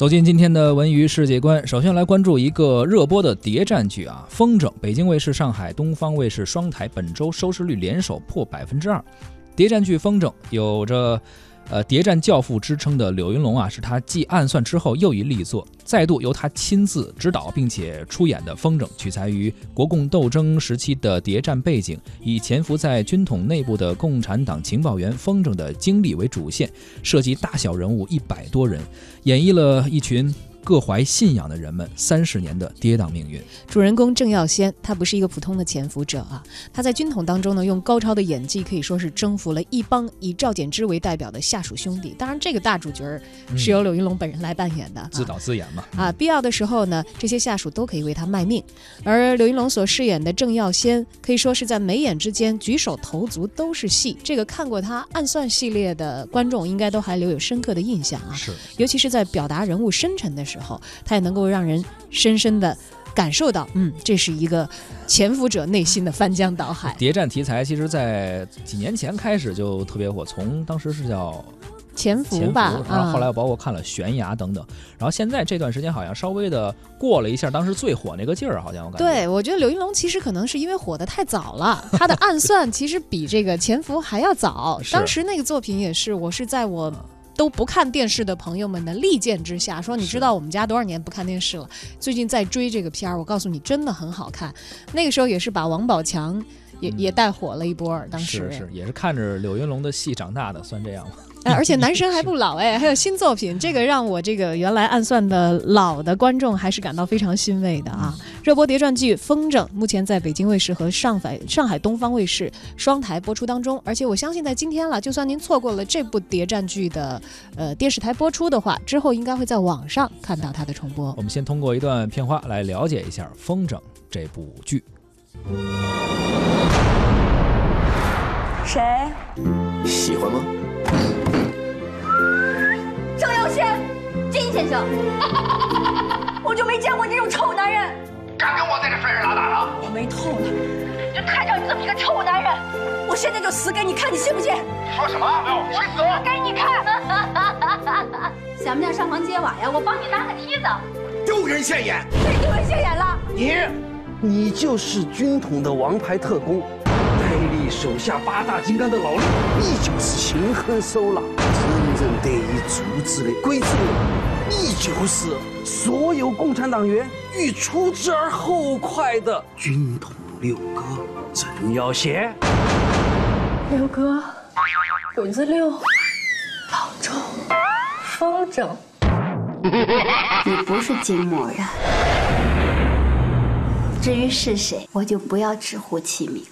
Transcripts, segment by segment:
走进今天的文娱世界观，首先来关注一个热播的谍战剧啊，《风筝》。北京卫视、上海东方卫视双台本周收视率联手破百分之二。谍战剧《风筝》有着。呃，谍战教父之称的柳云龙啊，是他继暗算之后又一力作，再度由他亲自指导并且出演的《风筝》，取材于国共斗争时期的谍战背景，以潜伏在军统内部的共产党情报员风筝的经历为主线，涉及大小人物一百多人，演绎了一群。各怀信仰的人们三十年的跌宕命运。主人公郑耀先，他不是一个普通的潜伏者啊，他在军统当中呢，用高超的演技可以说是征服了一帮以赵简之为代表的下属兄弟。当然，这个大主角是由柳云龙本人来扮演的，自导自演嘛。啊，必要的时候呢，这些下属都可以为他卖命。而柳云龙所饰演的郑耀先，可以说是在眉眼之间举手投足都是戏。这个看过他暗算系列的观众，应该都还留有深刻的印象啊。是，尤其是在表达人物深沉的时候，他也能够让人深深的感受到，嗯，这是一个潜伏者内心的翻江倒海。谍战题材其实，在几年前开始就特别火，从当时是叫潜伏吧，然后后来包括看了悬崖等等，然后现在这段时间好像稍微的过了一下当时最火那个劲儿，好像我感觉。对，我觉得刘云龙其实可能是因为火的太早了，他的暗算其实比这个潜伏还要早。当时那个作品也是，我是在我。都不看电视的朋友们的利剑之下，说你知道我们家多少年不看电视了？最近在追这个片儿，我告诉你，真的很好看。那个时候也是把王宝强也也带火了一波，当时是是也是看着柳云龙的戏长大的，算这样吧？哎，而且男神还不老哎，还有新作品，这个让我这个原来暗算的老的观众还是感到非常欣慰的啊！热播谍战剧《风筝》目前在北京卫视和上海上海东方卫视双台播出当中，而且我相信在今天了，就算您错过了这部谍战剧的呃电视台播出的话，之后应该会在网上看到它的重播。我们先通过一段片花来了解一下《风筝》这部剧。谁？喜欢吗？郑耀先，金先生，我就没见过你这种臭男人，敢跟我在这摔摔打打的？我没透了，就摊上你这么一个臭男人，我现在就死给你看，你信不信？说什么？我死给你看！想不想上房揭瓦呀？我帮你搭个梯子。丢人现眼！谁丢人现眼了？你，你就是军统的王牌特工。手下八大金刚的老六，你就是心狠手辣、真正得以阻止的鬼子六，你就是所有共产党员欲除之而后快的军统六哥郑耀先。六哥，鬼子六，老周，风筝，你不是金默然。至于是谁，我就不要直呼其名。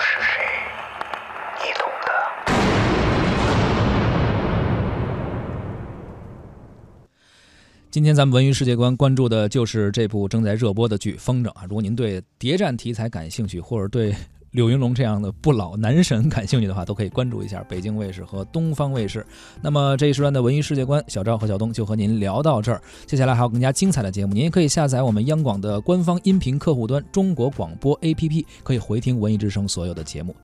是谁，你懂的今天咱们文娱世界观关注的就是这部正在热播的剧《风筝》啊！如果您对谍战题材感兴趣，或者对柳云龙这样的不老男神感兴趣的话，都可以关注一下北京卫视和东方卫视。那么这一时段的文艺世界观，小赵和小东就和您聊到这儿。接下来还有更加精彩的节目，您也可以下载我们央广的官方音频客户端中国广播 APP，可以回听文艺之声所有的节目。